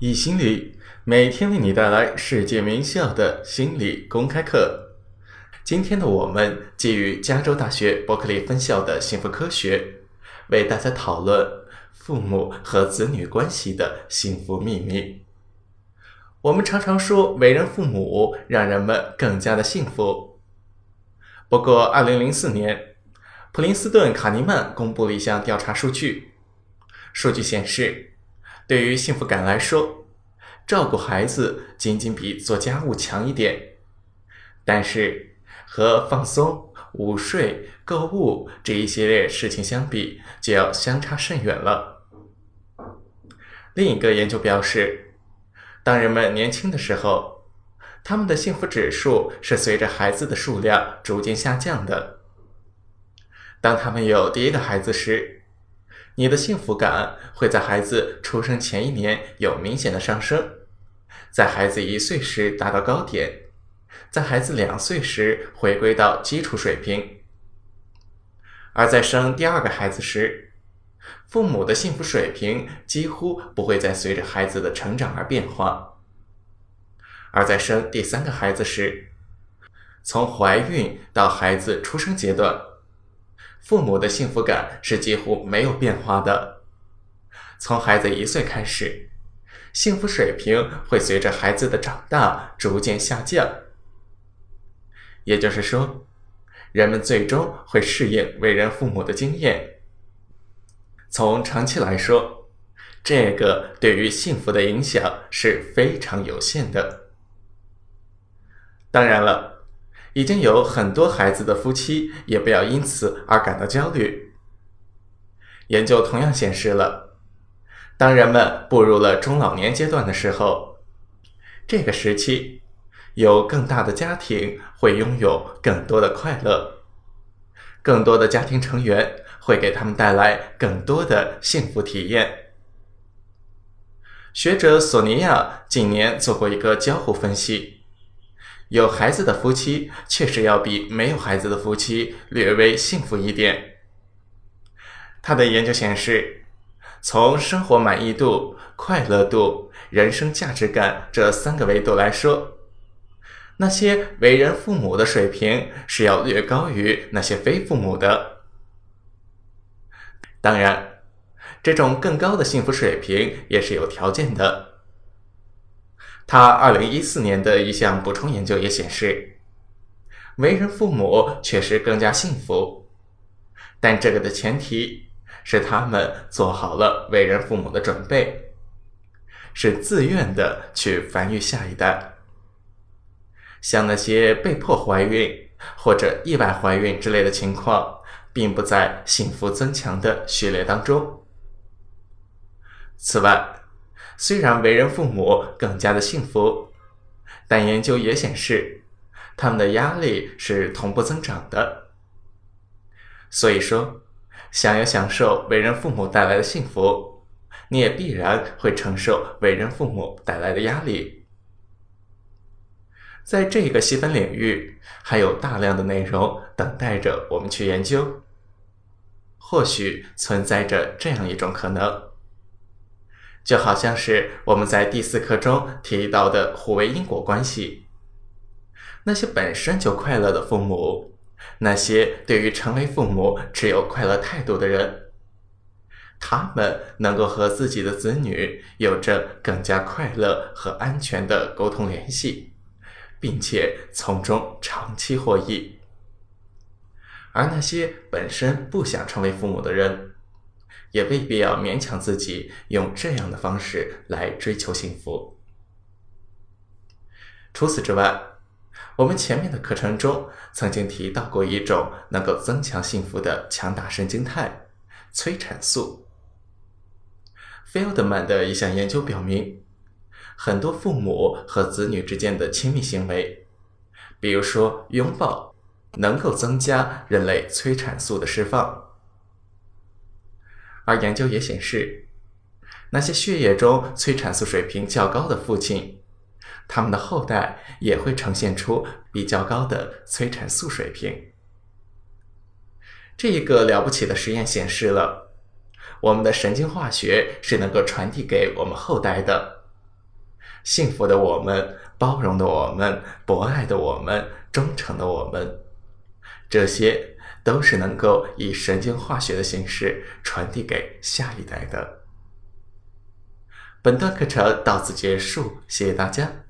易心理每天为你带来世界名校的心理公开课。今天的我们基于加州大学伯克利分校的幸福科学，为大家讨论父母和子女关系的幸福秘密。我们常常说为人父母让人们更加的幸福。不过，二零零四年，普林斯顿卡尼曼公布了一项调查数据，数据显示。对于幸福感来说，照顾孩子仅仅比做家务强一点，但是和放松、午睡、购物这一系列事情相比，就要相差甚远了。另一个研究表示，当人们年轻的时候，他们的幸福指数是随着孩子的数量逐渐下降的。当他们有第一个孩子时，你的幸福感会在孩子出生前一年有明显的上升，在孩子一岁时达到高点，在孩子两岁时回归到基础水平，而在生第二个孩子时，父母的幸福水平几乎不会再随着孩子的成长而变化，而在生第三个孩子时，从怀孕到孩子出生阶段。父母的幸福感是几乎没有变化的。从孩子一岁开始，幸福水平会随着孩子的长大逐渐下降。也就是说，人们最终会适应为人父母的经验。从长期来说，这个对于幸福的影响是非常有限的。当然了。已经有很多孩子的夫妻也不要因此而感到焦虑。研究同样显示了，当人们步入了中老年阶段的时候，这个时期有更大的家庭会拥有更多的快乐，更多的家庭成员会给他们带来更多的幸福体验。学者索尼娅近年做过一个交互分析。有孩子的夫妻确实要比没有孩子的夫妻略微幸福一点。他的研究显示，从生活满意度、快乐度、人生价值感这三个维度来说，那些为人父母的水平是要略高于那些非父母的。当然，这种更高的幸福水平也是有条件的。他二零一四年的一项补充研究也显示，为人父母确实更加幸福，但这个的前提是他们做好了为人父母的准备，是自愿的去繁育下一代。像那些被迫怀孕或者意外怀孕之类的情况，并不在幸福增强的序列当中。此外，虽然为人父母更加的幸福，但研究也显示，他们的压力是同步增长的。所以说，想要享受为人父母带来的幸福，你也必然会承受为人父母带来的压力。在这个细分领域，还有大量的内容等待着我们去研究。或许存在着这样一种可能。就好像是我们在第四课中提到的互为因果关系。那些本身就快乐的父母，那些对于成为父母持有快乐态度的人，他们能够和自己的子女有着更加快乐和安全的沟通联系，并且从中长期获益。而那些本身不想成为父母的人，也未必要勉强自己用这样的方式来追求幸福。除此之外，我们前面的课程中曾经提到过一种能够增强幸福的强大神经肽——催产素。费尔德曼的一项研究表明，很多父母和子女之间的亲密行为，比如说拥抱，能够增加人类催产素的释放。而研究也显示，那些血液中催产素水平较高的父亲，他们的后代也会呈现出比较高的催产素水平。这一个了不起的实验显示了，我们的神经化学是能够传递给我们后代的，幸福的我们，包容的我们，博爱的我们，忠诚的我们，这些都是能够以神经化学的形式传递给下一代的。本段课程到此结束，谢谢大家。